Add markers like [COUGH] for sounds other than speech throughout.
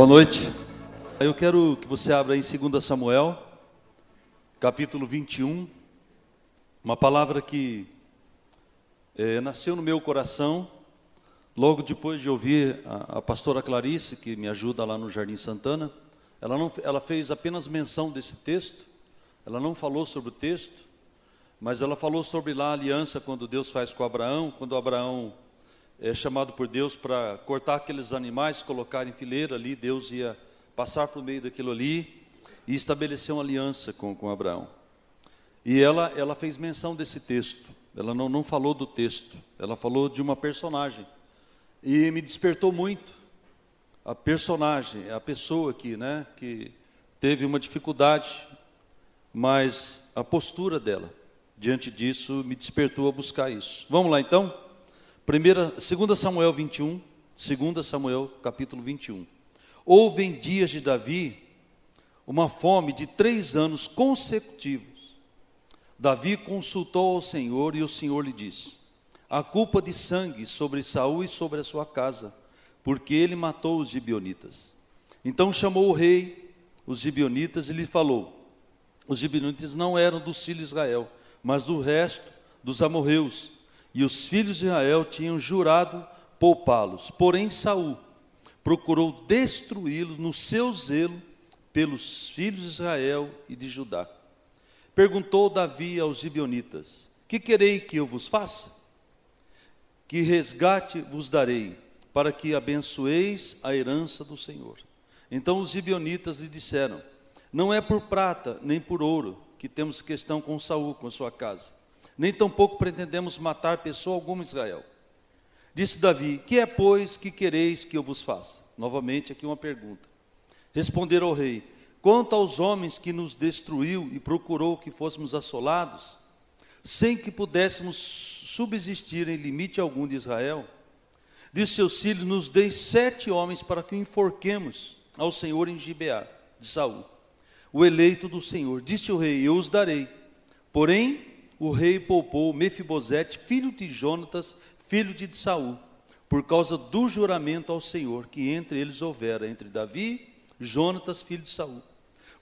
Boa noite. Eu quero que você abra em 2 Samuel, capítulo 21, uma palavra que é, nasceu no meu coração logo depois de ouvir a, a, pastora Clarice, que me ajuda lá no Jardim Santana. Ela, não, ela fez apenas menção desse texto, ela não falou sobre o texto, mas ela falou sobre lá a aliança quando Deus faz com Abraão, quando Abraão é chamado por Deus para cortar aqueles animais, colocar em fileira ali, Deus ia passar por meio daquilo ali e estabelecer uma aliança com, com Abraão. E ela, ela fez menção desse texto, ela não, não falou do texto, ela falou de uma personagem. E me despertou muito a personagem, a pessoa aqui, né, que teve uma dificuldade, mas a postura dela, diante disso, me despertou a buscar isso. Vamos lá então? Primeira, 2 Samuel 21, 2 Samuel capítulo 21. Houve em dias de Davi uma fome de três anos consecutivos. Davi consultou ao Senhor e o Senhor lhe disse: A culpa de sangue sobre Saul e sobre a sua casa, porque ele matou os gibionitas. Então chamou o rei os gibionitas e lhe falou: Os gibionitas não eram dos filhos de Israel, mas do resto dos amorreus e os filhos de Israel tinham jurado poupá-los. Porém, Saul procurou destruí-los no seu zelo pelos filhos de Israel e de Judá. Perguntou Davi aos gibionitas: Que querei que eu vos faça? Que resgate vos darei, para que abençoeis a herança do Senhor. Então os gibionitas lhe disseram: Não é por prata nem por ouro que temos questão com Saul, com sua casa nem tampouco pretendemos matar pessoa alguma em Israel. Disse Davi: Que é, pois, que quereis que eu vos faça? Novamente, aqui uma pergunta. Responderam ao rei: Quanto aos homens que nos destruiu e procurou que fôssemos assolados, sem que pudéssemos subsistir em limite algum de Israel, disse seus filhos: Nos deis sete homens para que o enforquemos ao Senhor em Gibeá de Saul, o eleito do Senhor. Disse o rei: Eu os darei. Porém, o rei poupou Mefibosete, filho de Jonatas, filho de Saul, por causa do juramento ao Senhor que entre eles houvera, entre Davi Jonatas, filho de Saul.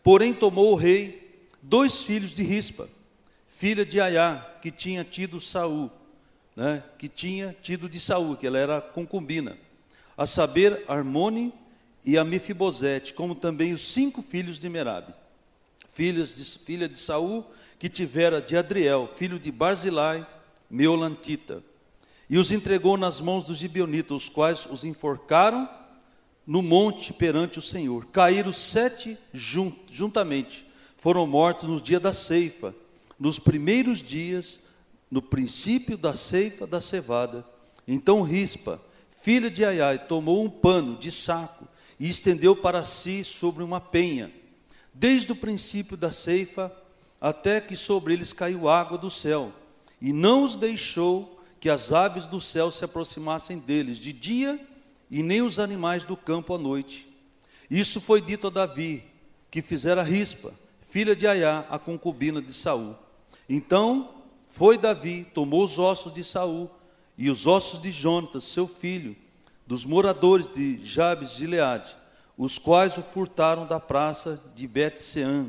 Porém tomou o rei dois filhos de Rispa, filha de Aiá, que tinha tido Saul, né, que tinha tido de Saul, que ela era concubina, a saber, Armone e a Mefibosete, como também os cinco filhos de Merabe, filhas de, filha de Saul que tivera de Adriel, filho de Barzilai, Meolantita, e os entregou nas mãos dos gibeonitas, os quais os enforcaram no monte perante o Senhor. Caíram sete juntamente, foram mortos no dia da ceifa, nos primeiros dias, no princípio da ceifa da cevada. Então Rispa, filha de Aiai, tomou um pano de saco e estendeu para si sobre uma penha. Desde o princípio da ceifa até que sobre eles caiu água do céu, e não os deixou que as aves do céu se aproximassem deles de dia, e nem os animais do campo à noite. Isso foi dito a Davi, que fizera Rispa, filha de Aiá, a concubina de Saul. Então foi Davi, tomou os ossos de Saul e os ossos de Jonatas, seu filho, dos moradores de Jabes de Gileade, os quais o furtaram da praça de Bet-Sean,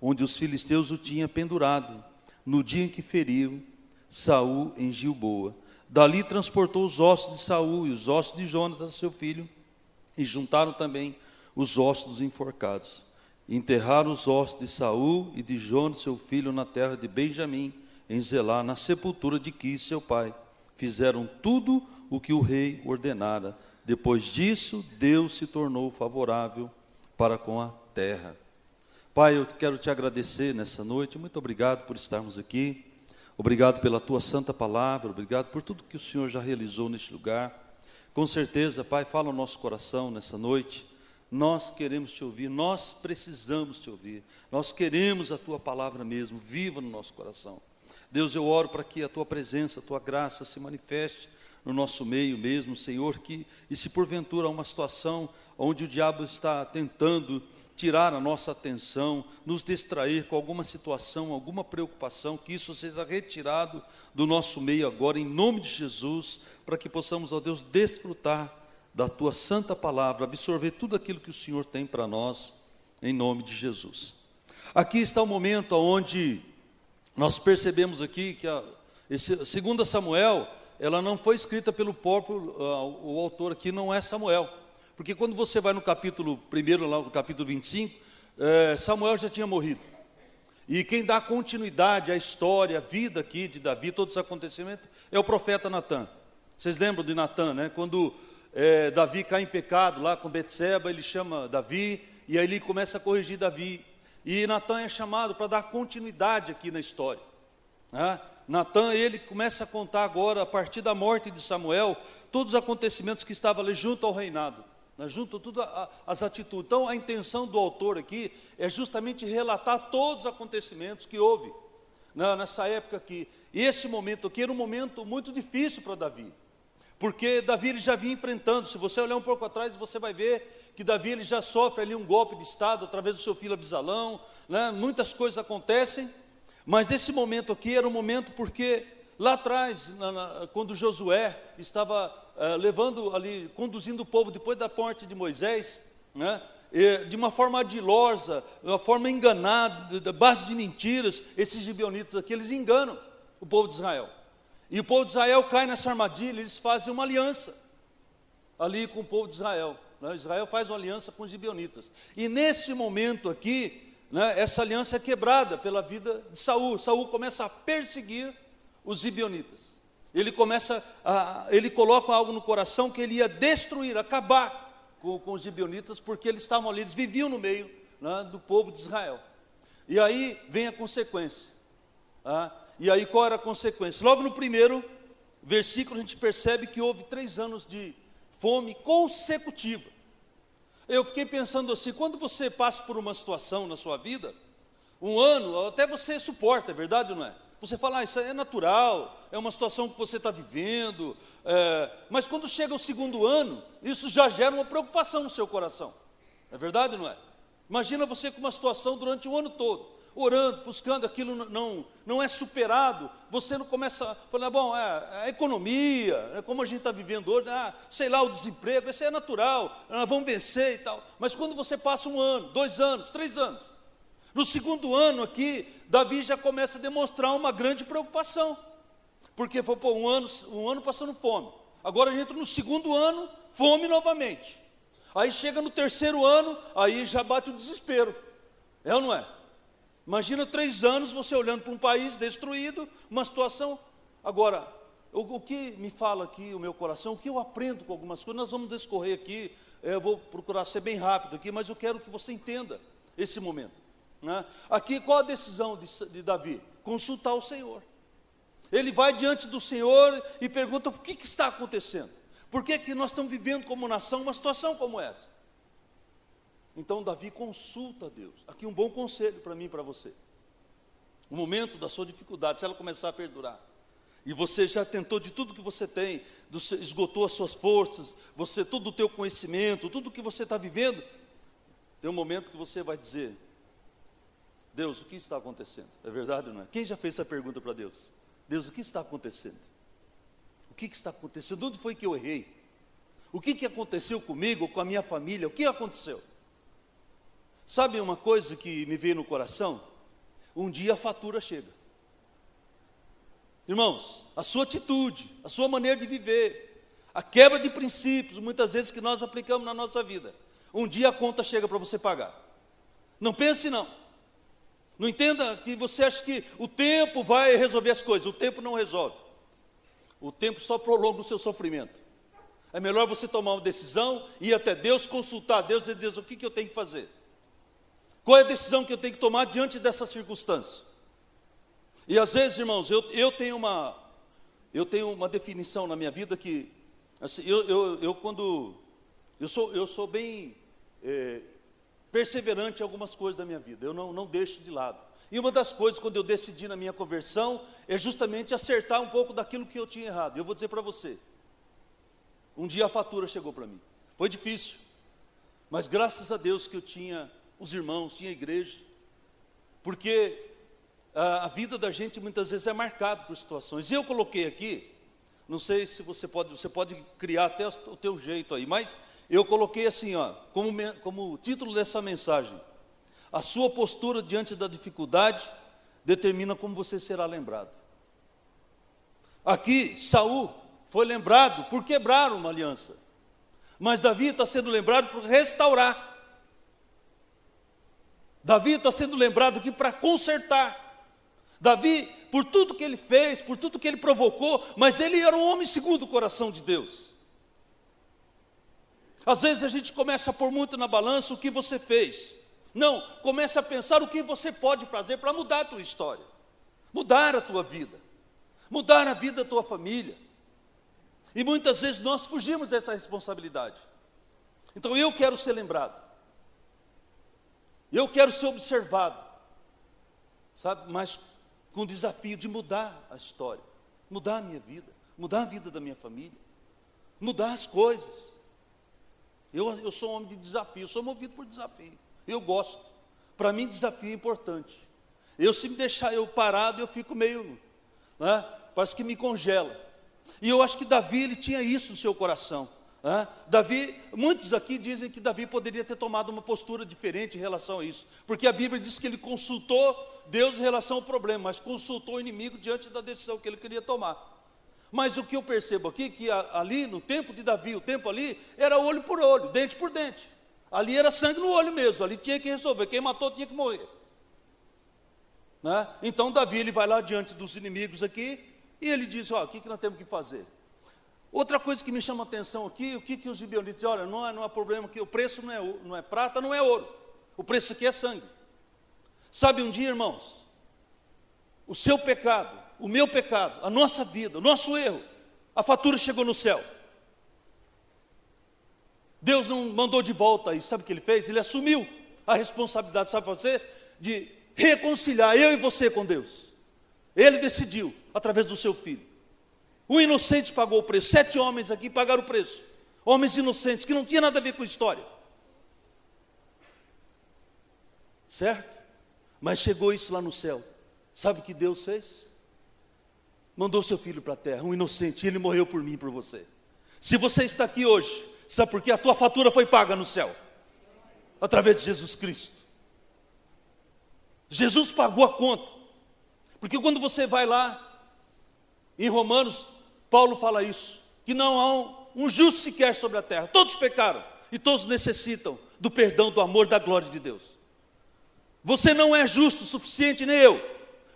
onde os filisteus o tinham pendurado, no dia em que feriu Saul em Gilboa. Dali transportou os ossos de Saul e os ossos de Jonatas, seu filho, e juntaram também os ossos dos enforcados. Enterraram os ossos de Saul e de Jonas, seu filho, na terra de Benjamim, em Zelá, na sepultura de Quis, seu pai. Fizeram tudo o que o rei ordenara. Depois disso, Deus se tornou favorável para com a terra. Pai, eu quero te agradecer nessa noite. Muito obrigado por estarmos aqui. Obrigado pela tua santa palavra. Obrigado por tudo que o Senhor já realizou neste lugar. Com certeza, Pai, fala o nosso coração nessa noite. Nós queremos te ouvir, nós precisamos te ouvir. Nós queremos a tua palavra mesmo, viva no nosso coração. Deus, eu oro para que a tua presença, a tua graça se manifeste no nosso meio mesmo, Senhor, que e se porventura há uma situação onde o diabo está tentando tirar a nossa atenção, nos distrair com alguma situação, alguma preocupação, que isso seja retirado do nosso meio agora, em nome de Jesus, para que possamos, ó Deus, desfrutar da tua santa palavra, absorver tudo aquilo que o Senhor tem para nós, em nome de Jesus. Aqui está o momento onde nós percebemos aqui que a esse, segunda Samuel, ela não foi escrita pelo próprio, uh, o autor aqui não é Samuel. Porque quando você vai no capítulo 1, lá no capítulo 25, eh, Samuel já tinha morrido. E quem dá continuidade à história, à vida aqui de Davi, todos os acontecimentos, é o profeta Natan. Vocês lembram de Natan, né? Quando eh, Davi cai em pecado lá com Betseba, ele chama Davi, e aí ele começa a corrigir Davi. E Natan é chamado para dar continuidade aqui na história. Né? Natan, ele começa a contar agora, a partir da morte de Samuel, todos os acontecimentos que estavam ali junto ao reinado, né, junto todas as atitudes. Então, a intenção do autor aqui é justamente relatar todos os acontecimentos que houve né, nessa época aqui. E esse momento aqui era um momento muito difícil para Davi, porque Davi ele já vinha enfrentando. Se você olhar um pouco atrás, você vai ver que Davi ele já sofre ali um golpe de estado através do seu filho Abisalão, né, muitas coisas acontecem. Mas esse momento aqui era um momento porque lá atrás, na, na, quando Josué estava uh, levando ali, conduzindo o povo depois da morte de Moisés, né, de uma forma adilosa, de uma forma enganada, de base de mentiras, esses gibeonitas aqui, eles enganam o povo de Israel. E o povo de Israel cai nessa armadilha, eles fazem uma aliança ali com o povo de Israel. Né? Israel faz uma aliança com os gibeonitas. E nesse momento aqui, né, essa aliança é quebrada pela vida de Saul. Saul começa a perseguir os gibionitas. Ele começa a, ele coloca algo no coração que ele ia destruir, acabar com, com os gibionitas, porque eles estavam ali, eles viviam no meio né, do povo de Israel. E aí vem a consequência. Tá? E aí qual era a consequência? Logo no primeiro versículo a gente percebe que houve três anos de fome consecutiva. Eu fiquei pensando assim: quando você passa por uma situação na sua vida, um ano, até você suporta, é verdade ou não é? Você fala, ah, isso é natural, é uma situação que você está vivendo, é, mas quando chega o segundo ano, isso já gera uma preocupação no seu coração, é verdade ou não é? Imagina você com uma situação durante o ano todo orando, buscando, aquilo não, não é superado, você não começa a falar, bom, é, é a economia, é como a gente está vivendo hoje, ah, sei lá, o desemprego, isso é natural, nós vamos vencer e tal. Mas quando você passa um ano, dois anos, três anos, no segundo ano aqui, Davi já começa a demonstrar uma grande preocupação, porque foi pô, um, ano, um ano passando fome, agora a gente entra no segundo ano, fome novamente. Aí chega no terceiro ano, aí já bate o desespero. É ou não é? Imagina três anos você olhando para um país destruído, uma situação. Agora, o, o, que me fala aqui o meu coração, o que eu aprendo com algumas coisas, nós vamos descorrer aqui, eu vou procurar ser bem rápido aqui, mas eu quero que você entenda esse momento. Né? Aqui, qual a decisão de, de Davi? Consultar o Senhor. Ele vai diante do Senhor e pergunta: o que, que está acontecendo? Por que, que nós estamos vivendo como nação uma situação como essa? Então Davi consulta a Deus. Aqui um bom conselho para mim e para você. O momento da sua dificuldade, se ela começar a perdurar, e você já tentou de tudo que você tem, esgotou as suas forças, você todo o teu conhecimento, tudo que você está vivendo, tem um momento que você vai dizer: Deus, o que está acontecendo? É verdade ou não é? Quem já fez essa pergunta para Deus? Deus, o que está acontecendo? O que está acontecendo? Onde foi que eu errei? O que, que aconteceu comigo, com a minha família? O que aconteceu? Sabe uma coisa que me veio no coração? Um dia a fatura chega. Irmãos, a sua atitude, a sua maneira de viver, a quebra de princípios, muitas vezes que nós aplicamos na nossa vida. Um dia a conta chega para você pagar. Não pense não. Não entenda que você acha que o tempo vai resolver as coisas. O tempo não resolve. O tempo só prolonga o seu sofrimento. É melhor você tomar uma decisão, ir até Deus, consultar Deus e dizer o que, que eu tenho que fazer. Qual é a decisão que eu tenho que tomar diante dessa circunstância? E às vezes, irmãos, eu, eu, tenho, uma, eu tenho uma definição na minha vida que, assim, eu, eu, eu quando, eu sou, eu sou bem é, perseverante em algumas coisas da minha vida, eu não, não deixo de lado. E uma das coisas, quando eu decidi na minha conversão, é justamente acertar um pouco daquilo que eu tinha errado. Eu vou dizer para você, um dia a fatura chegou para mim, foi difícil, mas graças a Deus que eu tinha os irmãos, tinha igreja. Porque a, a vida da gente muitas vezes é marcada por situações. E eu coloquei aqui Não sei se você pode, você pode criar até o teu jeito aí, mas eu coloquei assim, ó, como, como título dessa mensagem: A sua postura diante da dificuldade determina como você será lembrado. Aqui, Saul foi lembrado por quebrar uma aliança, mas Davi está sendo lembrado por restaurar. Davi está sendo lembrado aqui para consertar. Davi, por tudo que ele fez, por tudo que ele provocou, mas ele era um homem segundo o coração de Deus. Às vezes a gente começa a pôr muito na balança o que você fez. Não, comece a pensar o que você pode fazer para mudar a tua história, mudar a tua vida, mudar a vida da tua família. E muitas vezes nós fugimos dessa responsabilidade. Então eu quero ser lembrado. Eu quero ser observado. Sabe, mas com o desafio de mudar a história, mudar a minha vida, mudar a vida da minha família, mudar as coisas. Eu, eu sou um homem de desafio, sou movido por desafio. Eu gosto. Para mim, desafio é importante. Eu, se me deixar eu parado, eu fico meio, né, parece que me congela. E eu acho que Davi, ele tinha isso no seu coração. Né? Davi, muitos aqui dizem que Davi poderia ter tomado uma postura diferente em relação a isso, porque a Bíblia diz que ele consultou Deus em relação ao problema, mas consultou o inimigo diante da decisão que ele queria tomar. Mas o que eu percebo aqui, que ali no tempo de Davi, o tempo ali, era olho por olho, dente por dente. Ali era sangue no olho mesmo, ali tinha que resolver, quem matou tinha que morrer. Né? Então Davi ele vai lá diante dos inimigos aqui e ele diz: ó, o que, que nós temos que fazer? Outra coisa que me chama a atenção aqui, o que, que os gibeonitas dizem? Olha, não é, não é problema que o preço não é, não é prata, não é ouro. O preço aqui é sangue. Sabe um dia, irmãos, o seu pecado, o meu pecado, a nossa vida, o nosso erro, a fatura chegou no céu. Deus não mandou de volta isso, sabe o que ele fez? Ele assumiu a responsabilidade, sabe você? De reconciliar eu e você com Deus. Ele decidiu, através do seu filho. O inocente pagou o preço, sete homens aqui pagaram o preço. Homens inocentes, que não tinha nada a ver com a história. Certo? Mas chegou isso lá no céu. Sabe o que Deus fez? Mandou seu filho para a terra, um inocente, e ele morreu por mim e por você. Se você está aqui hoje, sabe por quê? A tua fatura foi paga no céu, através de Jesus Cristo. Jesus pagou a conta. Porque quando você vai lá, em Romanos, Paulo fala isso, que não há um, um justo sequer sobre a terra. Todos pecaram e todos necessitam do perdão, do amor, da glória de Deus. Você não é justo o suficiente, nem eu,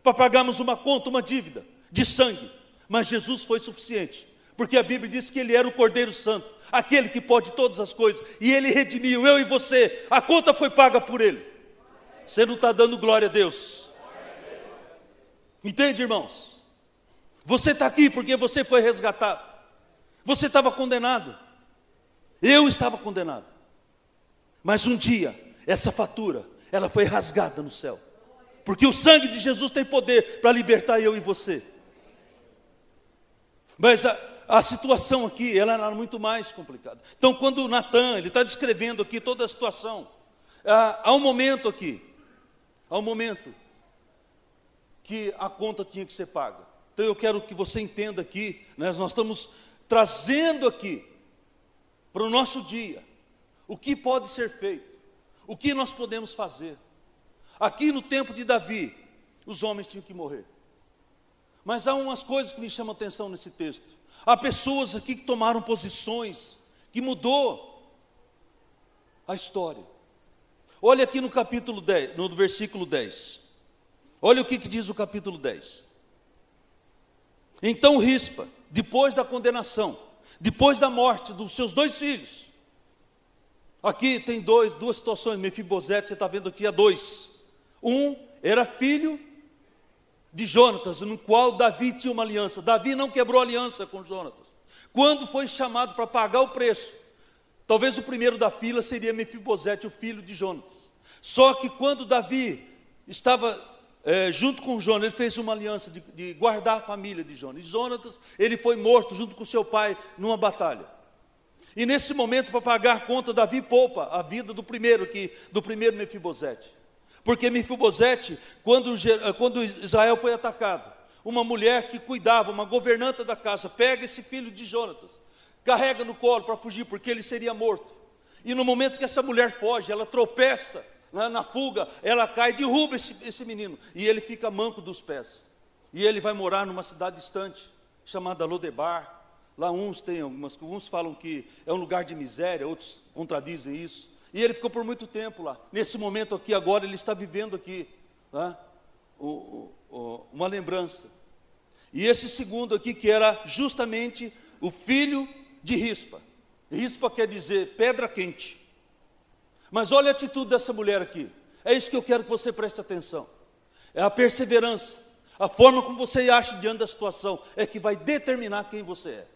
para pagarmos uma conta, uma dívida de sangue. Mas Jesus foi suficiente, porque a Bíblia diz que Ele era o Cordeiro Santo, aquele que pode todas as coisas, e Ele redimiu eu e você. A conta foi paga por Ele. Você não está dando glória a Deus. Entende, irmãos? Você está aqui porque você foi resgatado. Você estava condenado. Eu estava condenado. Mas um dia, essa fatura ela foi rasgada no céu. Porque o sangue de Jesus tem poder para libertar eu e você. Mas a, a situação aqui, ela era muito mais complicada. Então, quando Natan, ele está descrevendo aqui toda a situação, há, há um momento aqui, há um momento que a conta tinha que ser paga. Então, eu quero que você entenda aqui, né, nós estamos trazendo aqui para o nosso dia o que pode ser feito. O que nós podemos fazer? Aqui no tempo de Davi, os homens tinham que morrer. Mas há umas coisas que me chamam atenção nesse texto. Há pessoas aqui que tomaram posições, que mudou a história. Olha aqui no capítulo 10, no versículo 10. Olha o que, que diz o capítulo 10. Então Rispa, depois da condenação, depois da morte dos seus dois filhos, Aqui tem dois, duas situações. Mefibosete, você está vendo aqui, há dois. Um era filho de Jonatas, no qual Davi tinha uma aliança. Davi não quebrou aliança com Jonatas. Quando foi chamado para pagar o preço, talvez o primeiro da fila seria Mefibosete, o filho de Jonatas. Só que quando Davi estava é, junto com Jonas, ele fez uma aliança de, de guardar a família de Jonas. E Jonatas, ele foi morto junto com seu pai numa batalha. E nesse momento, para pagar a conta, Davi poupa a vida do primeiro que, do primeiro Mefibosete. Porque Mefibosete, quando, quando Israel foi atacado, uma mulher que cuidava, uma governanta da casa, pega esse filho de Jonatas, carrega no colo para fugir, porque ele seria morto. E no momento que essa mulher foge, ela tropeça na, na fuga, ela cai, derruba esse, esse menino, e ele fica manco dos pés. E ele vai morar numa cidade distante, chamada Lodebar. Lá uns têm algumas, uns falam que é um lugar de miséria, outros contradizem isso. E ele ficou por muito tempo lá. Nesse momento aqui, agora, ele está vivendo aqui né? o, o, uma lembrança. E esse segundo aqui, que era justamente o filho de Rispa. Rispa quer dizer pedra quente. Mas olha a atitude dessa mulher aqui. É isso que eu quero que você preste atenção. É a perseverança. A forma como você age diante da situação é que vai determinar quem você é.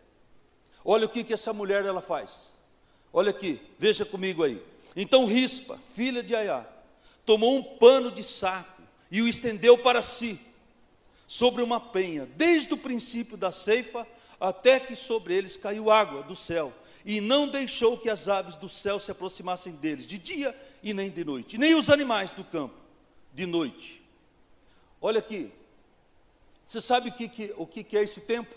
Olha o que, que essa mulher ela faz. Olha aqui, veja comigo aí. Então Rispa, filha de Aiá, tomou um pano de saco e o estendeu para si, sobre uma penha, desde o princípio da ceifa até que sobre eles caiu água do céu, e não deixou que as aves do céu se aproximassem deles, de dia e nem de noite, nem os animais do campo, de noite. Olha aqui, você sabe o que, que, o que, que é esse tempo?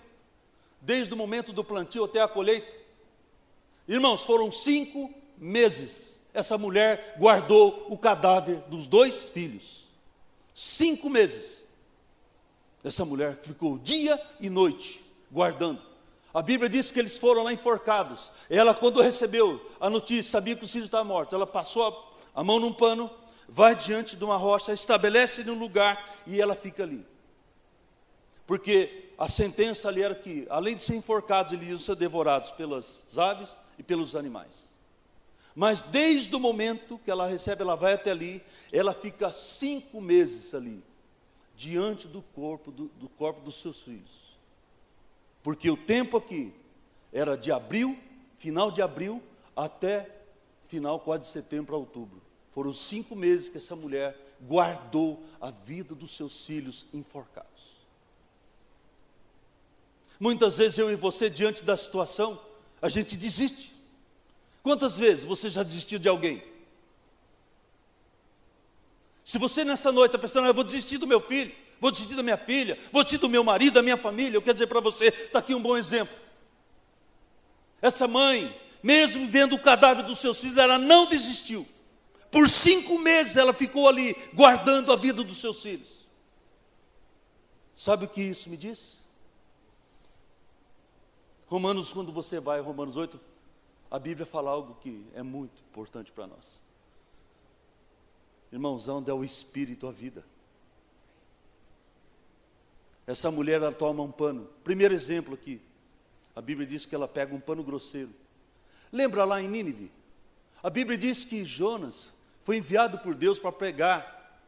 Desde o momento do plantio até a colheita? Irmãos, foram cinco meses essa mulher guardou o cadáver dos dois filhos. Cinco meses. Essa mulher ficou dia e noite guardando. A Bíblia diz que eles foram lá enforcados. Ela, quando recebeu a notícia, sabia que os filhos estavam mortos. Ela passou a mão num pano, vai diante de uma rocha, estabelece num lugar e ela fica ali. Porque a sentença ali era que, além de ser enforcados, eles iam ser devorados pelas aves e pelos animais. Mas desde o momento que ela recebe, ela vai até ali, ela fica cinco meses ali, diante do corpo, do, do corpo dos seus filhos. Porque o tempo aqui era de abril, final de abril, até final quase de setembro a outubro. Foram cinco meses que essa mulher guardou a vida dos seus filhos enforcados. Muitas vezes eu e você, diante da situação, a gente desiste. Quantas vezes você já desistiu de alguém? Se você nessa noite está pensando, ah, eu vou desistir do meu filho, vou desistir da minha filha, vou desistir do meu marido, da minha família, eu quero dizer para você, está aqui um bom exemplo. Essa mãe, mesmo vendo o cadáver dos seus filhos, ela não desistiu. Por cinco meses ela ficou ali, guardando a vida dos seus filhos. Sabe o que isso me diz? Romanos, quando você vai, Romanos 8, a Bíblia fala algo que é muito importante para nós. Irmãos, onde é o Espírito a vida? Essa mulher, ela toma um pano. Primeiro exemplo aqui. A Bíblia diz que ela pega um pano grosseiro. Lembra lá em Nínive? A Bíblia diz que Jonas foi enviado por Deus para pregar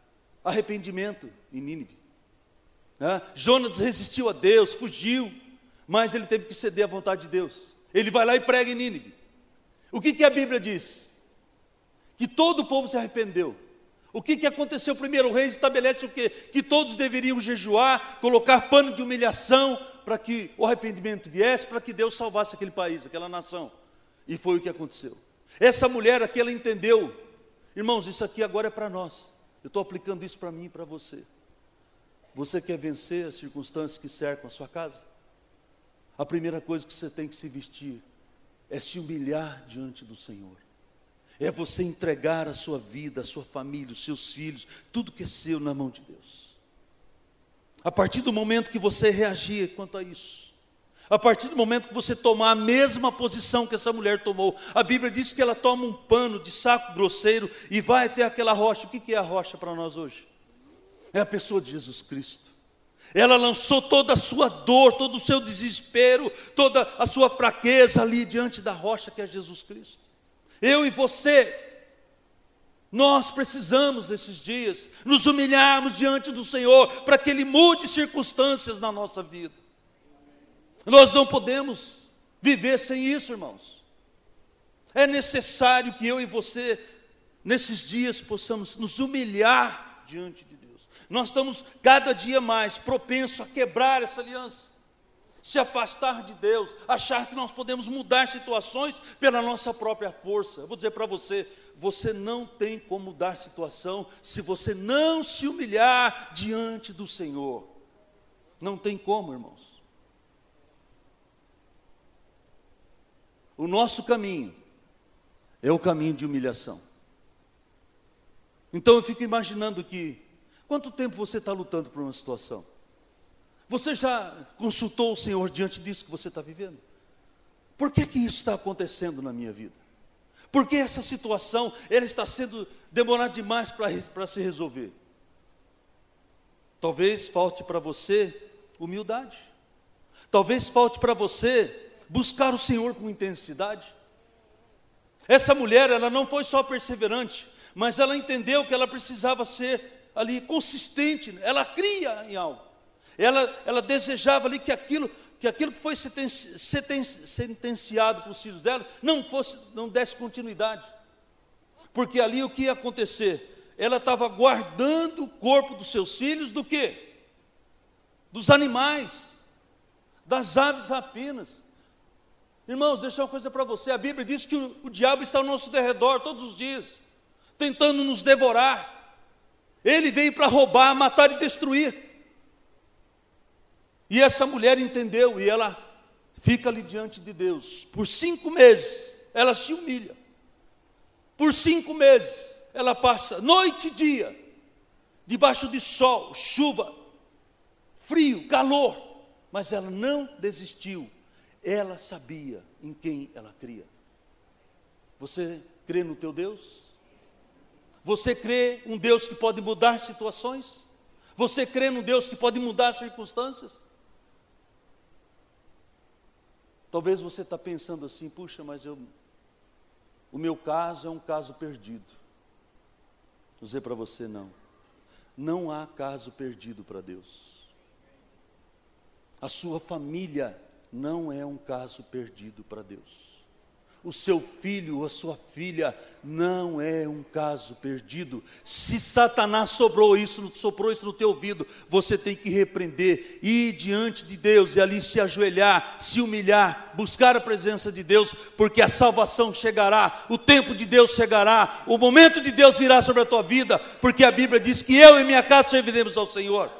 arrependimento em Nínive. Jonas resistiu a Deus, fugiu, mas ele teve que ceder à vontade de Deus. Ele vai lá e prega em Nínive. O que, que a Bíblia diz? Que todo o povo se arrependeu. O que, que aconteceu primeiro? O rei estabelece o quê? Que todos deveriam jejuar, colocar pano de humilhação para que o arrependimento viesse, para que Deus salvasse aquele país, aquela nação. E foi o que aconteceu. Essa mulher aqui, ela entendeu. Irmãos, isso aqui agora é para nós. Eu estou aplicando isso para mim e para você. Você quer vencer as circunstâncias que cercam a sua casa? A primeira coisa que você tem que se vestir é se humilhar diante do Senhor. É você entregar a sua vida, a sua família, os seus filhos, tudo que é seu na mão de Deus. A partir do momento que você reagir quanto a isso, a partir do momento que você tomar a mesma posição que essa mulher tomou, a Bíblia diz que ela toma um pano de saco grosseiro e vai até aquela rocha. O que é a rocha para nós hoje? É a pessoa de Jesus Cristo. Ela lançou toda a sua dor, todo o seu desespero, toda a sua fraqueza ali diante da rocha que é Jesus Cristo. Eu e você, nós precisamos nesses dias nos humilharmos diante do Senhor para que Ele mude circunstâncias na nossa vida. Nós não podemos viver sem isso, irmãos. É necessário que eu e você, nesses dias, possamos nos humilhar diante de Deus nós estamos cada dia mais propensos a quebrar essa aliança, se afastar de Deus, achar que nós podemos mudar situações pela nossa própria força. Eu vou dizer para você: você não tem como mudar situação se você não se humilhar diante do Senhor. Não tem como, irmãos. O nosso caminho é o caminho de humilhação. Então eu fico imaginando que, quanto tempo você está lutando por uma situação? Você já consultou o Senhor diante disso que você está vivendo? Por que, que isso está acontecendo na minha vida? Por que essa situação ela está sendo demorada demais para se resolver? Talvez falte para você humildade. Talvez falte para você buscar o Senhor com intensidade. Essa mulher, ela não foi só perseverante, mas ela entendeu que ela precisava ser ali consistente, ela cria em algo. Ela, ela desejava ali que aquilo que aquilo que foi sentenciado para os filhos dela não fosse, não desse continuidade. Porque ali o que ia acontecer? Ela estava guardando o corpo dos seus filhos do quê? Dos animais, das aves rapinas. Irmãos, deixa uma coisa para você: a Bíblia diz que o, o diabo está ao nosso derredor todos os dias, tentando nos devorar. Ele veio para roubar, matar e destruir. E essa mulher entendeu e ela fica ali diante de Deus. Por cinco meses, ela se humilha. Por cinco meses, ela passa noite e dia, debaixo de sol, chuva, frio, calor. Mas ela não desistiu. Ela sabia em quem ela cria. Você crê no teu Deus? Você crê um Deus que pode mudar situações? Você crê num Deus que pode mudar circunstâncias? Talvez você está pensando assim, puxa, mas eu, o meu caso é um caso perdido. Vou dizer para você não. Não há caso perdido para Deus. A sua família não é um caso perdido para Deus o seu filho ou a sua filha não é um caso perdido. Se Satanás sobrou isso, soprou isso no teu ouvido, você tem que repreender, ir diante de Deus e ali se ajoelhar, se humilhar, buscar a presença de Deus, porque a salvação chegará, o tempo de Deus chegará, o momento de Deus virá sobre a tua vida, porque a Bíblia diz que eu e minha casa serviremos ao Senhor.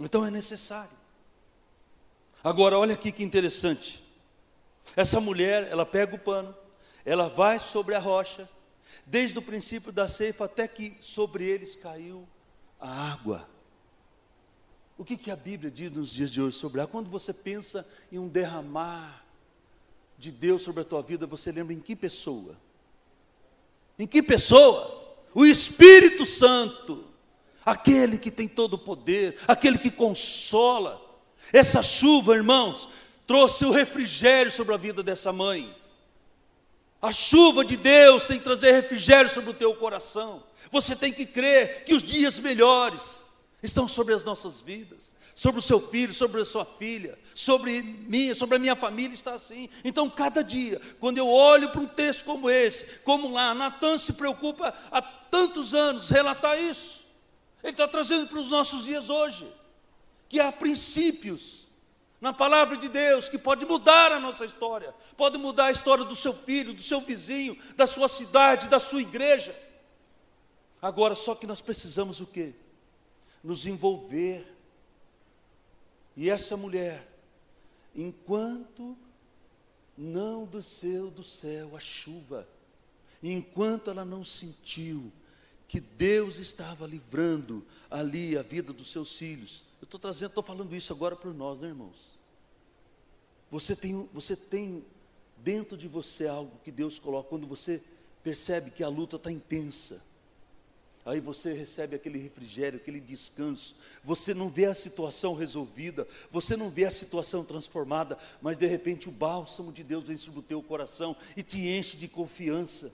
Então é necessário. Agora, olha aqui que interessante. Essa mulher, ela pega o pano, ela vai sobre a rocha, desde o princípio da ceifa até que sobre eles caiu a água. O que, que a Bíblia diz nos dias de hoje sobre a água? Quando você pensa em um derramar de Deus sobre a tua vida, você lembra em que pessoa? Em que pessoa? O Espírito Santo, aquele que tem todo o poder, aquele que consola. Essa chuva, irmãos, trouxe o refrigério sobre a vida dessa mãe. A chuva de Deus tem que trazer refrigério sobre o teu coração. Você tem que crer que os dias melhores estão sobre as nossas vidas, sobre o seu filho, sobre a sua filha, sobre mim, sobre a minha família está assim. Então, cada dia, quando eu olho para um texto como esse, como lá, Natan se preocupa há tantos anos relatar isso. Ele está trazendo para os nossos dias hoje, que há princípios na palavra de Deus, que pode mudar a nossa história, pode mudar a história do seu filho, do seu vizinho, da sua cidade, da sua igreja. Agora, só que nós precisamos o quê? Nos envolver. E essa mulher, enquanto não desceu do céu a chuva, enquanto ela não sentiu que Deus estava livrando ali a vida dos seus filhos, eu estou trazendo, estou falando isso agora para nós, né, irmãos? Você tem, você tem dentro de você algo que Deus coloca quando você percebe que a luta está intensa. Aí você recebe aquele refrigério, aquele descanso. Você não vê a situação resolvida, você não vê a situação transformada, mas de repente o bálsamo de Deus vem sobre o teu coração e te enche de confiança.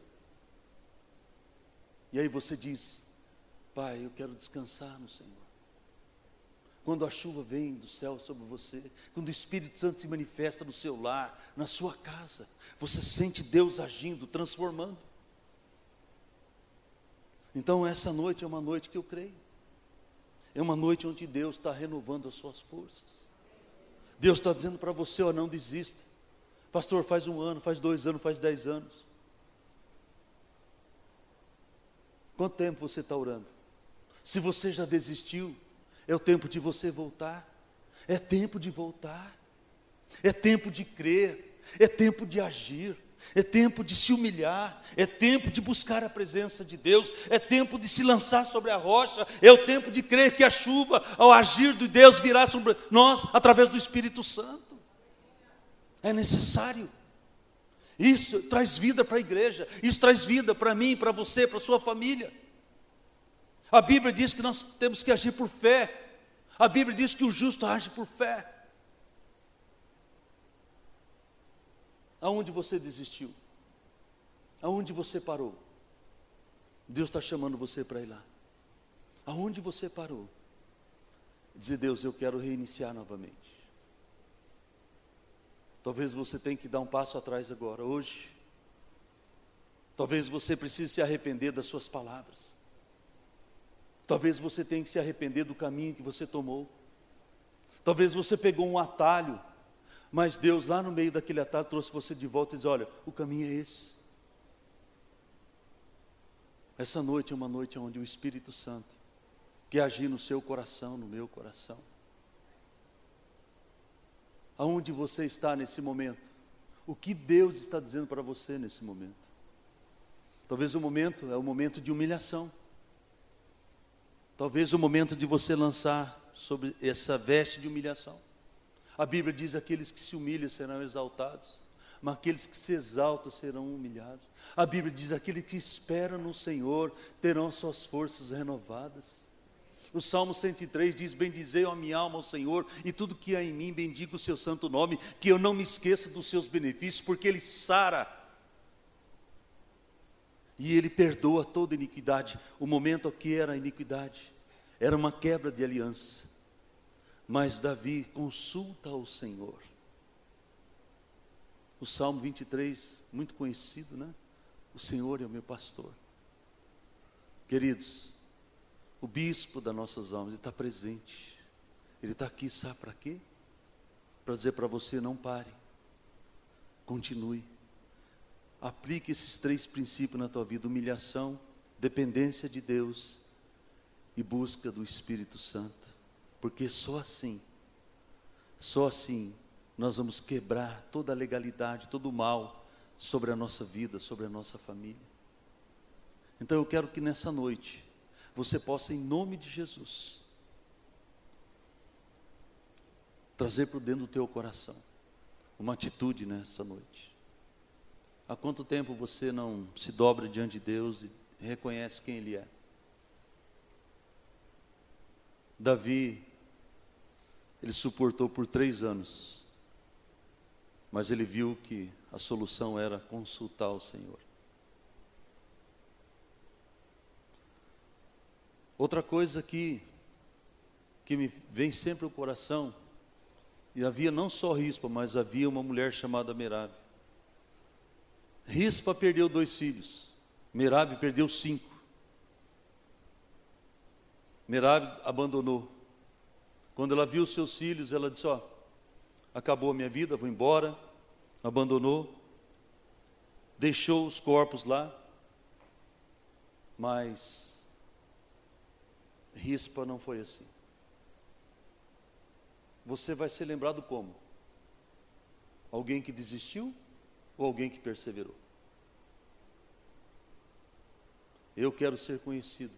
E aí você diz: Pai, eu quero descansar no Senhor quando a chuva vem do céu sobre você, quando o Espírito Santo se manifesta no seu lar, na sua casa, você sente Deus agindo, transformando. Então, essa noite é uma noite que eu creio, é uma noite onde Deus está renovando as suas forças. Deus está dizendo para você: ó, não desista. Pastor, faz um ano, faz dois anos, faz dez anos. Quanto tempo você está orando? Se você já desistiu, É o tempo de você voltar. É tempo de voltar. É tempo de crer. É tempo de agir. É tempo de se humilhar, é tempo de buscar a presença de Deus, é tempo de se lançar sobre a rocha, é o tempo de crer que a chuva, ao agir de Deus, virá sobre nós através do Espírito Santo. É necessário. Isso traz vida para a igreja, isso traz vida para mim, para você, para sua família. A Bíblia diz que nós temos que agir por fé. A Bíblia diz que o justo age por fé. Aonde você desistiu? Aonde você parou? Deus está chamando você para ir lá. Aonde você parou? Dizer, Deus, eu quero reiniciar novamente. Talvez você tenha que dar um passo atrás agora, hoje. Talvez você precise se arrepender das suas palavras. Talvez você tenha que se arrepender do caminho que você tomou. Talvez você pegou um atalho mas Deus, lá no meio daquele atalho, trouxe você de volta e diz: Olha, o caminho é esse. Essa noite é uma noite onde o Espírito Santo quer agir no seu coração, no meu coração. Aonde você está nesse momento? O que Deus está dizendo para você nesse momento? Talvez o momento é o momento de humilhação. Talvez o momento de você lançar sobre essa veste de humilhação. A Bíblia diz: aqueles que se humilham serão exaltados, mas aqueles que se exaltam serão humilhados. A Bíblia diz: aqueles que esperam no Senhor terão suas forças renovadas. O Salmo 103 diz: Bendizei a minha alma ao Senhor, e tudo que há em mim, bendiga o seu santo nome, que eu não me esqueça dos seus benefícios, porque Ele sara. E Ele perdoa toda iniquidade. O momento que era a iniquidade, era uma quebra de aliança. Mas Davi consulta ao Senhor. O Salmo 23, muito conhecido, né? O Senhor é o meu pastor. Queridos, o bispo das nossas almas está presente. Ele está aqui, sabe para quê? Para dizer para você: não pare, continue. Aplique esses três princípios na tua vida: humilhação, dependência de Deus e busca do Espírito Santo. Porque só assim, só assim, nós vamos quebrar toda a legalidade, todo o mal sobre a nossa vida, sobre a nossa família. Então eu quero que nessa noite, você possa, em nome de Jesus, trazer para dentro do teu coração uma atitude nessa noite. Há quanto tempo você não se dobra diante de Deus e reconhece quem Ele é? Davi ele suportou por três anos, mas ele viu que a solução era consultar o Senhor. Outra coisa que, que me vem sempre ao coração, e havia não só Rispa, mas havia uma mulher chamada Merabe. Rispa perdeu dois filhos, Merabe perdeu cinco. Merabe abandonou. Quando ela viu seus filhos, ela disse: Ó, acabou a minha vida, vou embora. Abandonou, deixou os corpos lá, mas Rispa não foi assim. Você vai ser lembrado como? Alguém que desistiu ou alguém que perseverou? Eu quero ser conhecido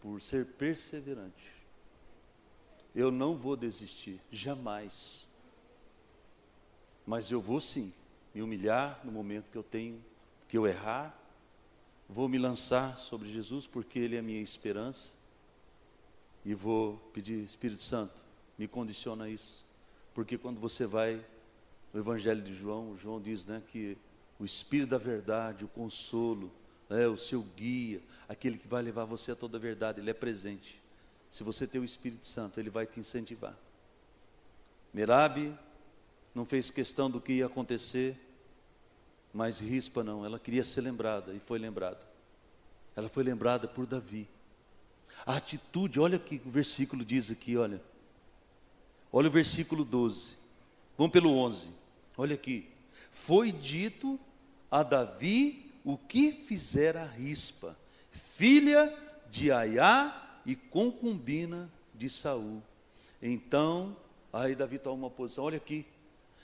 por ser perseverante. Eu não vou desistir, jamais. Mas eu vou sim me humilhar no momento que eu tenho, que eu errar. Vou me lançar sobre Jesus, porque Ele é a minha esperança. E vou pedir, Espírito Santo, me condiciona isso. Porque quando você vai no Evangelho de João, João diz né, que o Espírito da verdade, o consolo, né, o seu guia, aquele que vai levar você a toda a verdade, ele é presente. Se você tem o Espírito Santo, ele vai te incentivar. Merabe não fez questão do que ia acontecer, mas Rispa não, ela queria ser lembrada e foi lembrada. Ela foi lembrada por Davi. A atitude, olha que o versículo diz aqui, olha. Olha o versículo 12. Vamos pelo 11. Olha aqui. Foi dito a Davi o que fizera Rispa, filha de Aiá e concubina de Saul. Então, aí Davi toma uma posição, olha aqui,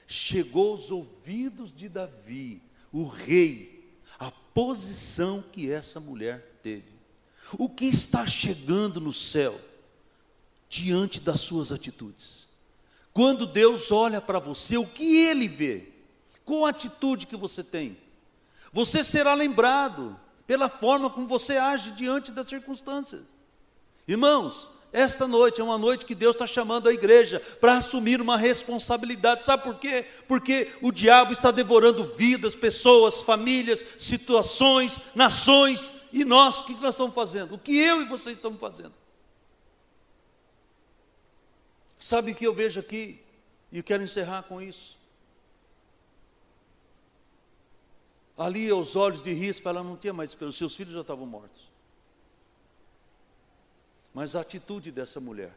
chegou aos ouvidos de Davi, o rei, a posição que essa mulher teve. O que está chegando no céu diante das suas atitudes? Quando Deus olha para você, o que ele vê? Qual a atitude que você tem? Você será lembrado pela forma como você age diante das circunstâncias. Irmãos, esta noite é uma noite que Deus está chamando a igreja para assumir uma responsabilidade. Sabe por quê? Porque o diabo está devorando vidas, pessoas, famílias, situações, nações. E nós, o que nós estamos fazendo? O que eu e você estamos fazendo? Sabe o que eu vejo aqui? E eu quero encerrar com isso. Ali, aos olhos de rispa, ela não tinha mais esperança, seus filhos já estavam mortos. Mas a atitude dessa mulher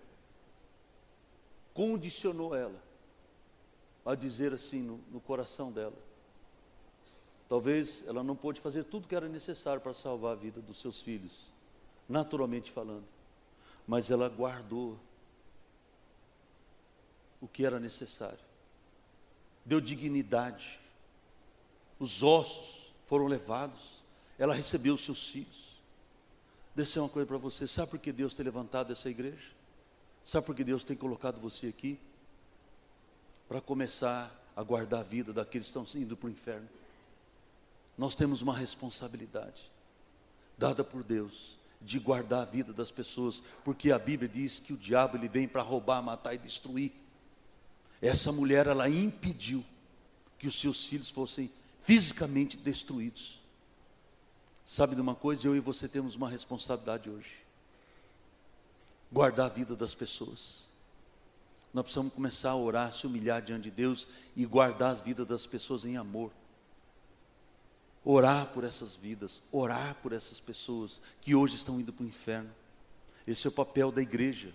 condicionou ela a dizer assim no, no coração dela. Talvez ela não pôde fazer tudo que era necessário para salvar a vida dos seus filhos, naturalmente falando, mas ela guardou o que era necessário, deu dignidade, os ossos foram levados, ela recebeu os seus filhos. Deixa uma coisa para você: sabe por que Deus tem levantado essa igreja? Sabe por que Deus tem colocado você aqui? Para começar a guardar a vida daqueles que estão indo para o inferno. Nós temos uma responsabilidade dada por Deus de guardar a vida das pessoas, porque a Bíblia diz que o diabo ele vem para roubar, matar e destruir. Essa mulher ela impediu que os seus filhos fossem fisicamente destruídos. Sabe de uma coisa? Eu e você temos uma responsabilidade hoje: guardar a vida das pessoas. Nós precisamos começar a orar, se humilhar diante de Deus e guardar as vidas das pessoas em amor. Orar por essas vidas, orar por essas pessoas que hoje estão indo para o inferno. Esse é o papel da igreja.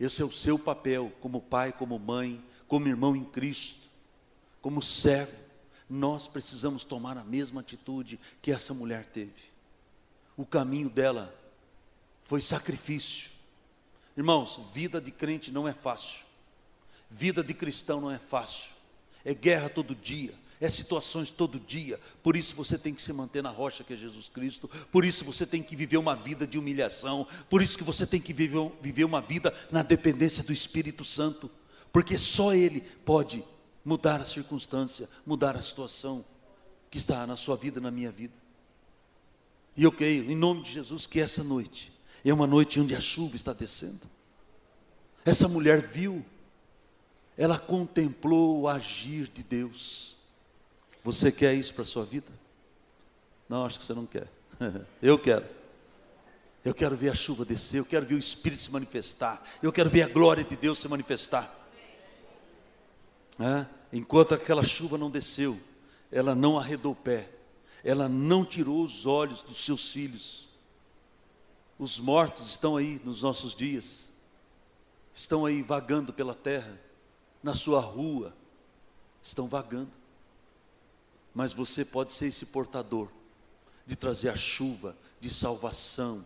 Esse é o seu papel como pai, como mãe, como irmão em Cristo, como servo nós precisamos tomar a mesma atitude que essa mulher teve. O caminho dela foi sacrifício. Irmãos, vida de crente não é fácil. Vida de cristão não é fácil. É guerra todo dia, é situações todo dia. Por isso você tem que se manter na rocha que é Jesus Cristo. Por isso você tem que viver uma vida de humilhação. Por isso que você tem que viver, viver uma vida na dependência do Espírito Santo. Porque só Ele pode mudar a circunstância, mudar a situação que está na sua vida, na minha vida. E eu creio, em nome de Jesus, que essa noite é uma noite onde a chuva está descendo. Essa mulher viu, ela contemplou o agir de Deus. Você quer isso para a sua vida? Não, acho que você não quer. [LAUGHS] eu quero. Eu quero ver a chuva descer, eu quero ver o Espírito se manifestar, eu quero ver a glória de Deus se manifestar. É? Enquanto aquela chuva não desceu, ela não arredou o pé, ela não tirou os olhos dos seus filhos. Os mortos estão aí nos nossos dias, estão aí vagando pela terra, na sua rua, estão vagando. Mas você pode ser esse portador de trazer a chuva de salvação,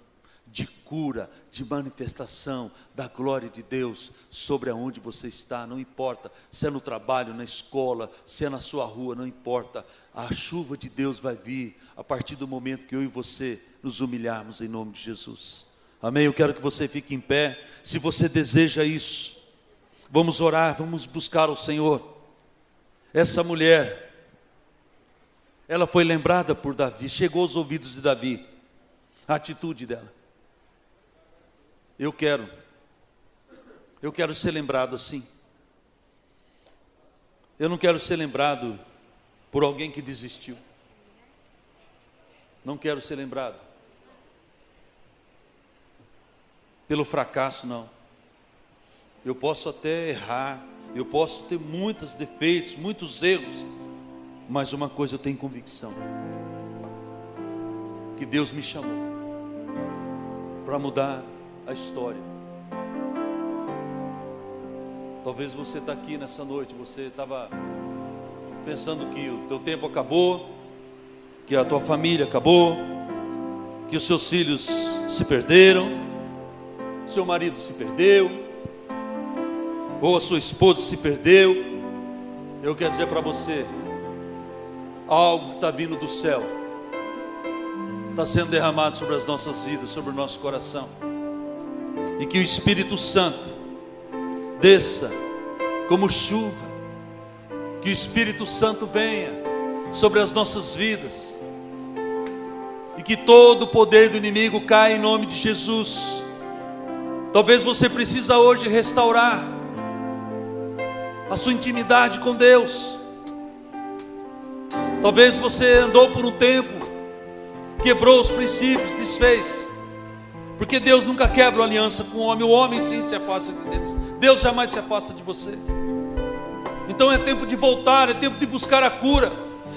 de cura, de manifestação da glória de Deus sobre aonde você está, não importa se é no trabalho, na escola, se é na sua rua, não importa, a chuva de Deus vai vir a partir do momento que eu e você nos humilharmos em nome de Jesus. Amém? Eu quero que você fique em pé, se você deseja isso, vamos orar, vamos buscar o Senhor. Essa mulher, ela foi lembrada por Davi, chegou aos ouvidos de Davi, a atitude dela. Eu quero. Eu quero ser lembrado assim. Eu não quero ser lembrado por alguém que desistiu. Não quero ser lembrado pelo fracasso, não. Eu posso até errar, eu posso ter muitos defeitos, muitos erros, mas uma coisa eu tenho convicção: que Deus me chamou para mudar a história. Talvez você está aqui nessa noite, você estava pensando que o teu tempo acabou, que a tua família acabou, que os seus filhos se perderam, seu marido se perdeu, ou a sua esposa se perdeu, eu quero dizer para você: algo está vindo do céu, está sendo derramado sobre as nossas vidas, sobre o nosso coração, e que o Espírito Santo desça como chuva, que o Espírito Santo venha sobre as nossas vidas, e que todo o poder do inimigo caia em nome de Jesus. Talvez você precisa hoje restaurar a sua intimidade com Deus. Talvez você andou por um tempo, quebrou os princípios, desfez. Porque Deus nunca quebra aliança com o homem, o homem sim se afasta de Deus. Deus jamais se afasta de você. Então é tempo de voltar, é tempo de buscar a cura,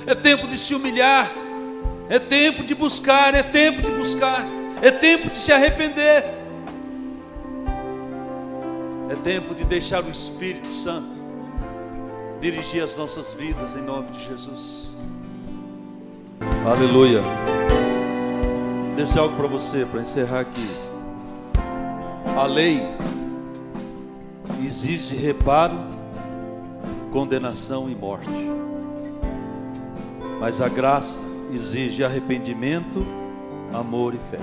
é tempo de se humilhar, é tempo de buscar, é tempo de buscar, é tempo de se arrepender, é tempo de deixar o Espírito Santo dirigir as nossas vidas em nome de Jesus. Aleluia. Deixa algo para você, para encerrar aqui. A lei exige reparo, condenação e morte. Mas a graça exige arrependimento, amor e fé.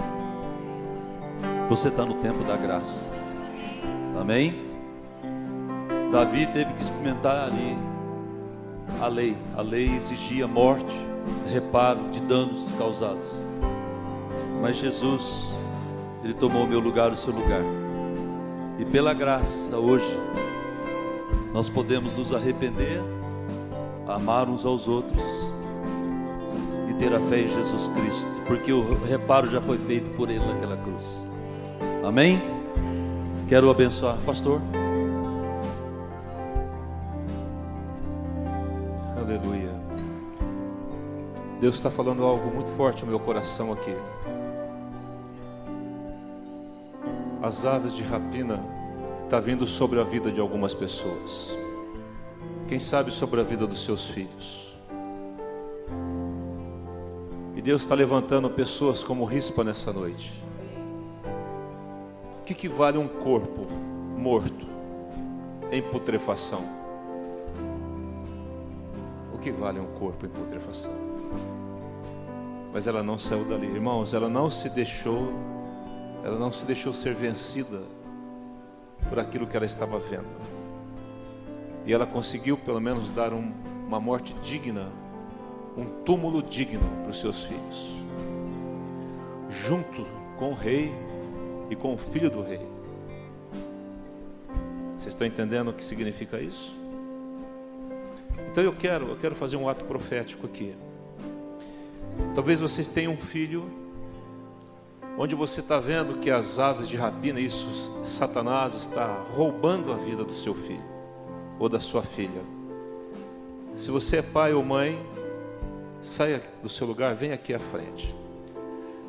Você está no tempo da graça. Amém? Davi teve que experimentar ali a lei. A lei exigia morte, reparo de danos causados. Mas Jesus, Ele tomou o meu lugar, o seu lugar. E pela graça, hoje, nós podemos nos arrepender, amar uns aos outros e ter a fé em Jesus Cristo, porque o reparo já foi feito por Ele naquela cruz. Amém? Quero abençoar, pastor. Aleluia. Deus está falando algo muito forte no meu coração aqui. As aves de rapina está vindo sobre a vida de algumas pessoas. Quem sabe sobre a vida dos seus filhos. E Deus está levantando pessoas como rispa nessa noite. O que, que vale um corpo morto em putrefação? O que vale um corpo em putrefação? Mas ela não saiu dali, irmãos, ela não se deixou ela não se deixou ser vencida por aquilo que ela estava vendo. E ela conseguiu, pelo menos, dar um, uma morte digna, um túmulo digno para os seus filhos, junto com o rei e com o filho do rei. Vocês estão entendendo o que significa isso? Então eu quero, eu quero fazer um ato profético aqui. Talvez vocês tenham um filho onde você está vendo que as aves de rapina, isso, Satanás está roubando a vida do seu filho ou da sua filha. Se você é pai ou mãe, saia do seu lugar, vem aqui à frente.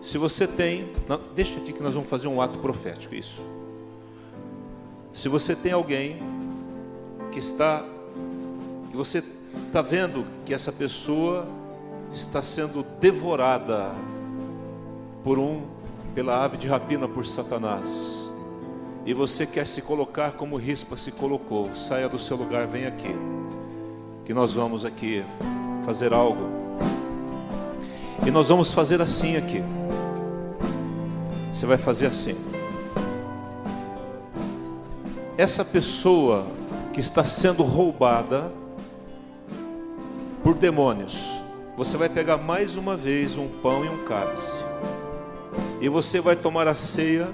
Se você tem, não, deixa aqui que nós vamos fazer um ato profético, isso. Se você tem alguém que está, que você está vendo que essa pessoa está sendo devorada por um pela ave de rapina por Satanás, e você quer se colocar como rispa se colocou, saia do seu lugar, vem aqui, que nós vamos aqui fazer algo, e nós vamos fazer assim aqui. Você vai fazer assim. Essa pessoa que está sendo roubada por demônios, você vai pegar mais uma vez um pão e um cálice e você vai tomar a ceia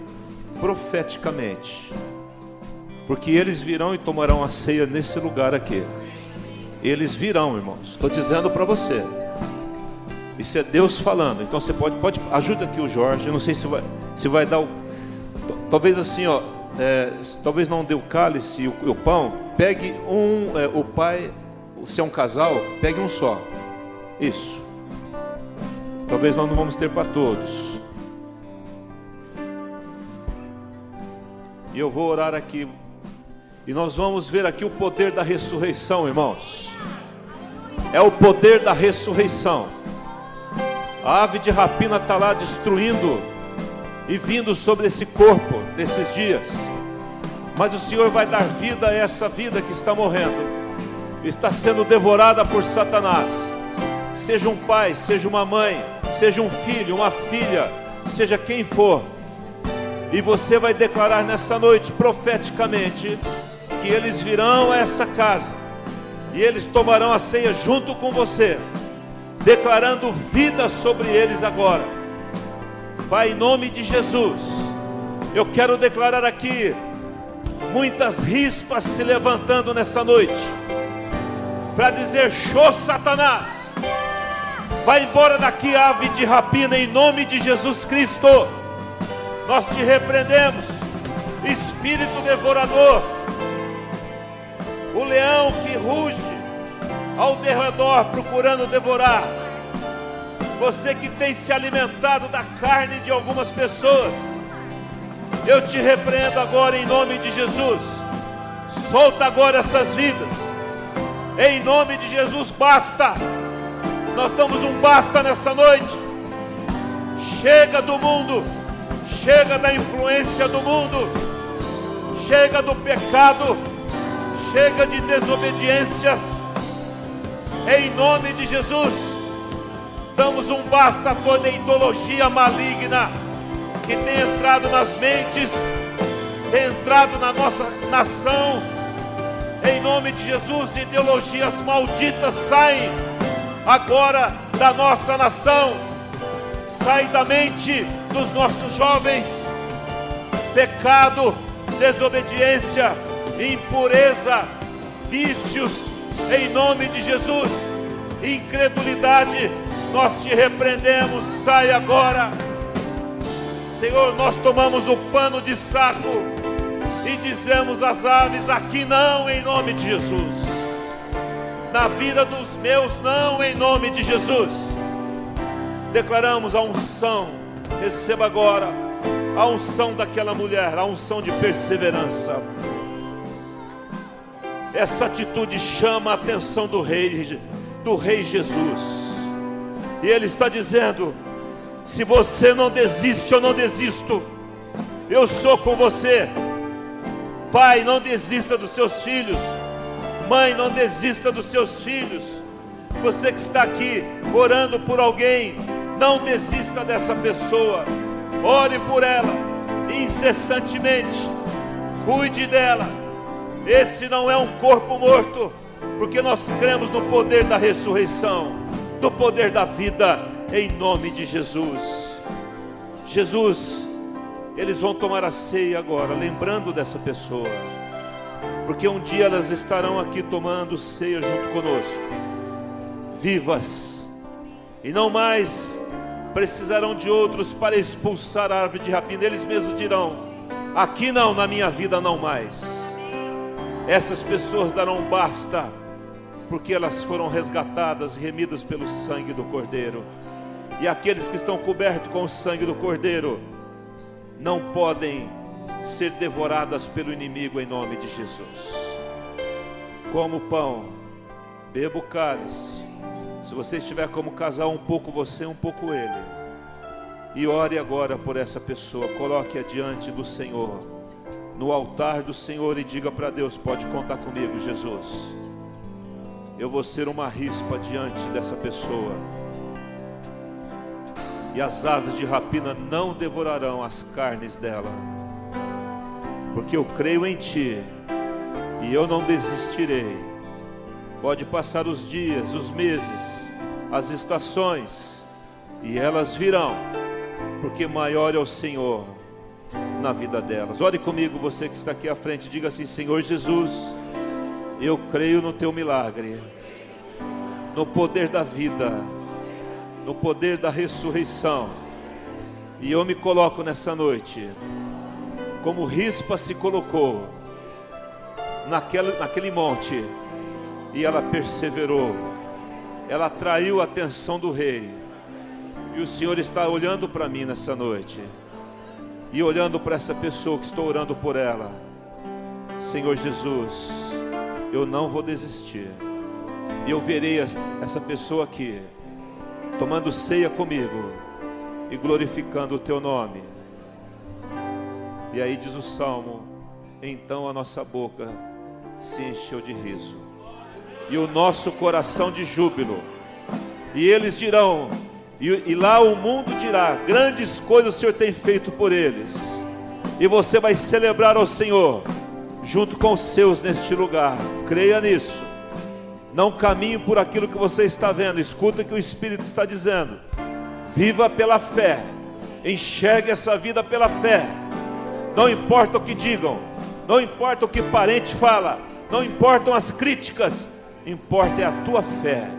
profeticamente, porque eles virão e tomarão a ceia nesse lugar aqui. Eles virão, irmãos. Estou dizendo para você. Isso é Deus falando. Então você pode, pode ajuda aqui o Jorge. Eu não sei se vai, se vai dar o, talvez assim, ó. É, talvez não dê o cálice e o, o pão. Pegue um, é, o pai, se é um casal, pegue um só. Isso. Talvez nós não vamos ter para todos. E eu vou orar aqui. E nós vamos ver aqui o poder da ressurreição, irmãos. É o poder da ressurreição. A ave de rapina está lá destruindo e vindo sobre esse corpo nesses dias. Mas o Senhor vai dar vida a essa vida que está morrendo, está sendo devorada por Satanás. Seja um pai, seja uma mãe, seja um filho, uma filha, seja quem for. E você vai declarar nessa noite profeticamente que eles virão a essa casa e eles tomarão a ceia junto com você, declarando vida sobre eles agora Pai, em nome de Jesus, eu quero declarar aqui muitas rispas se levantando nessa noite, para dizer: show Satanás, vai embora daqui, ave de rapina, em nome de Jesus Cristo. Nós te repreendemos, espírito devorador, o leão que ruge ao derredor procurando devorar você que tem se alimentado da carne de algumas pessoas, eu te repreendo agora em nome de Jesus. Solta agora essas vidas. Em nome de Jesus, basta. Nós damos um basta nessa noite. Chega do mundo, chega da influência do mundo, chega do pecado, chega de desobediências. Em nome de Jesus damos um basta a toda ideologia maligna que tem entrado nas mentes, tem entrado na nossa nação. Em nome de Jesus, ideologias malditas saem agora da nossa nação, sai da mente dos nossos jovens. Pecado, desobediência, impureza, vícios, em nome de Jesus, incredulidade, nós te repreendemos, sai agora. Senhor, nós tomamos o pano de saco e dizemos às aves: aqui não, em nome de Jesus. Na vida dos meus, não, em nome de Jesus. Declaramos a unção, receba agora a unção daquela mulher, a unção de perseverança. Essa atitude chama a atenção do rei, do rei Jesus. E Ele está dizendo: se você não desiste, eu não desisto. Eu sou com você. Pai, não desista dos seus filhos. Mãe, não desista dos seus filhos. Você que está aqui orando por alguém, não desista dessa pessoa. Ore por ela incessantemente. Cuide dela. Esse não é um corpo morto, porque nós cremos no poder da ressurreição do poder da vida, em nome de Jesus. Jesus, eles vão tomar a ceia agora, lembrando dessa pessoa, porque um dia elas estarão aqui tomando ceia junto conosco, vivas, e não mais precisarão de outros para expulsar a árvore de rapina, eles mesmos dirão: aqui não, na minha vida não mais. Essas pessoas darão basta porque elas foram resgatadas e remidas pelo sangue do Cordeiro. E aqueles que estão cobertos com o sangue do Cordeiro não podem ser devoradas pelo inimigo em nome de Jesus. Como pão, beba o cálice. Se você estiver como casal, um pouco você, um pouco ele. E ore agora por essa pessoa. Coloque adiante do Senhor, no altar do Senhor, e diga para Deus: pode contar comigo, Jesus eu vou ser uma rispa diante dessa pessoa. E as aves de rapina não devorarão as carnes dela, porque eu creio em Ti e eu não desistirei. Pode passar os dias, os meses, as estações, e elas virão, porque maior é o Senhor na vida delas. Ore comigo, você que está aqui à frente, diga assim: Senhor Jesus eu creio no teu milagre, no poder da vida, no poder da ressurreição. E eu me coloco nessa noite, como Rispa se colocou naquele, naquele monte, e ela perseverou, ela atraiu a atenção do rei. E o Senhor está olhando para mim nessa noite, e olhando para essa pessoa que estou orando por ela. Senhor Jesus, eu não vou desistir. E eu verei essa pessoa aqui, tomando ceia comigo e glorificando o teu nome. E aí diz o salmo: então a nossa boca se encheu de riso, e o nosso coração de júbilo. E eles dirão, e, e lá o mundo dirá: grandes coisas o Senhor tem feito por eles. E você vai celebrar ao Senhor, junto com os seus neste lugar. Creia nisso. Não caminhe por aquilo que você está vendo. Escuta o que o Espírito está dizendo. Viva pela fé. Enxergue essa vida pela fé. Não importa o que digam, não importa o que parente fala, não importam as críticas, importa é a tua fé.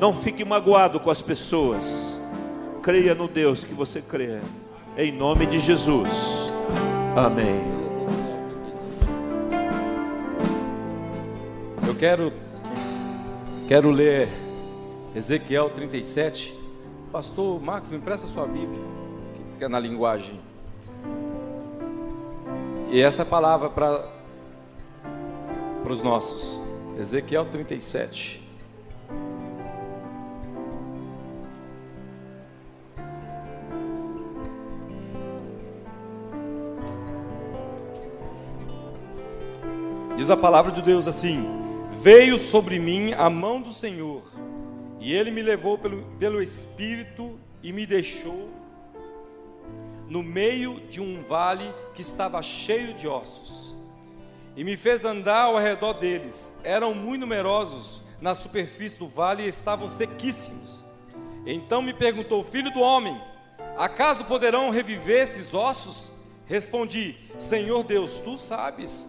Não fique magoado com as pessoas. Creia no Deus que você crê. Em nome de Jesus. Amém. Eu quero quero ler Ezequiel 37. Pastor Marcos, me empresta sua Bíblia, que é na linguagem. E essa é palavra para para os nossos. Ezequiel 37. Diz a palavra de Deus assim: Veio sobre mim a mão do Senhor, e ele me levou pelo, pelo Espírito e me deixou no meio de um vale que estava cheio de ossos, e me fez andar ao redor deles. Eram muito numerosos na superfície do vale e estavam sequíssimos. Então me perguntou: Filho do homem, acaso poderão reviver esses ossos? Respondi: Senhor Deus, tu sabes.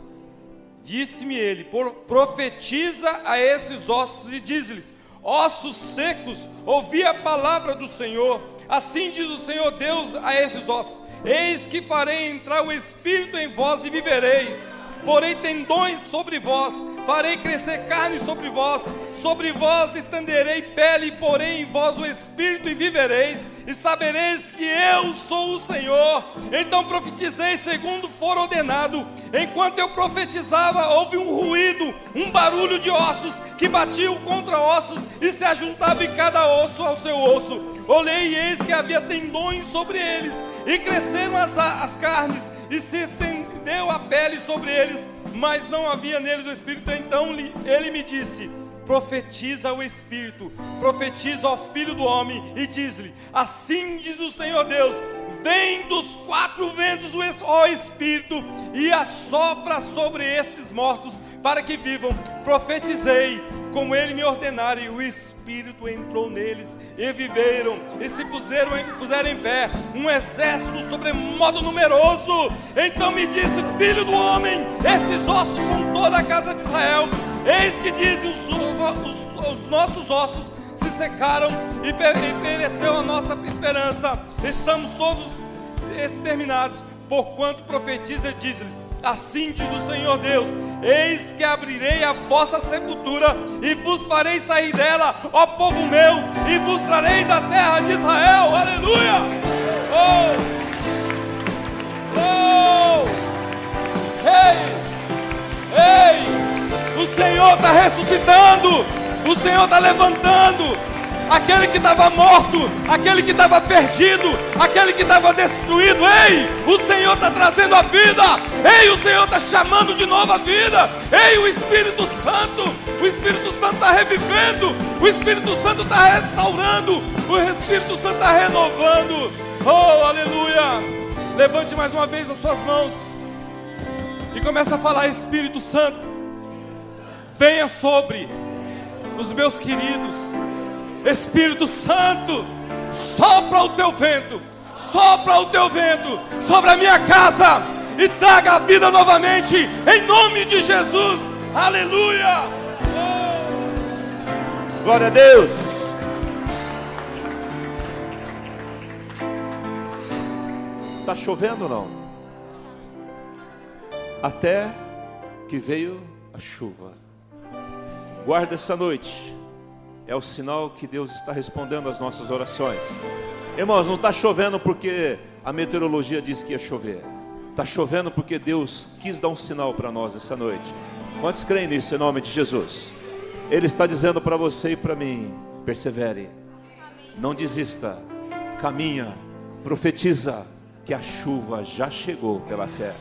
Disse-me ele: profetiza a esses ossos e diz-lhes: ossos secos, ouvi a palavra do Senhor. Assim diz o Senhor Deus a esses ossos: Eis que farei entrar o espírito em vós e vivereis porei tendões sobre vós, farei crescer carne sobre vós, sobre vós estenderei pele, porei em vós o espírito e vivereis, e sabereis que eu sou o Senhor. Então profetizei segundo for ordenado. Enquanto eu profetizava, houve um ruído, um barulho de ossos que batiam contra ossos e se ajuntava em cada osso ao seu osso. Olhei e eis que havia tendões sobre eles, e cresceram as, as carnes, e se estendeu a pele sobre eles, mas não havia neles o Espírito. Então ele me disse: profetiza o Espírito, profetiza ao Filho do Homem e diz-lhe: Assim diz o Senhor Deus: Vem dos quatro ventos, ó Espírito, e assopra sobre esses mortos para que vivam. Profetizei como ele me ordenara, e o Espírito entrou neles, e viveram, e se puseram, puseram em pé um exército sobremodo numeroso. Então me disse, filho do homem, esses ossos são toda a casa de Israel. Eis que dizem os, os, os, os nossos ossos se secaram e, e pereceu a nossa esperança. Estamos todos exterminados, porquanto profetiza e diz-lhes: Assim diz o Senhor Deus: Eis que abrirei a vossa sepultura e vos farei sair dela, ó povo meu, e vos trarei da terra de Israel. Aleluia! Oh! Oh! Ei! Ei! O Senhor está ressuscitando! O Senhor está levantando! Aquele que estava morto, aquele que estava perdido, aquele que estava destruído. Ei, o Senhor está trazendo a vida. Ei, o Senhor está chamando de novo a vida. Ei, o Espírito Santo, o Espírito Santo está revivendo, o Espírito Santo está restaurando, o Espírito Santo está renovando. Oh, aleluia! Levante mais uma vez as suas mãos e comece a falar, Espírito Santo, venha sobre os meus queridos Espírito Santo, sopra o teu vento, sopra o teu vento sobre a minha casa e traga a vida novamente, em nome de Jesus. Aleluia! Glória a Deus. Está chovendo ou não? Até que veio a chuva. Guarda essa noite é o sinal que Deus está respondendo às nossas orações. Irmãos, não está chovendo porque a meteorologia disse que ia chover. Está chovendo porque Deus quis dar um sinal para nós essa noite. Quantos creem nisso em nome de Jesus? Ele está dizendo para você e para mim: persevere, não desista, caminha, profetiza, que a chuva já chegou pela fé.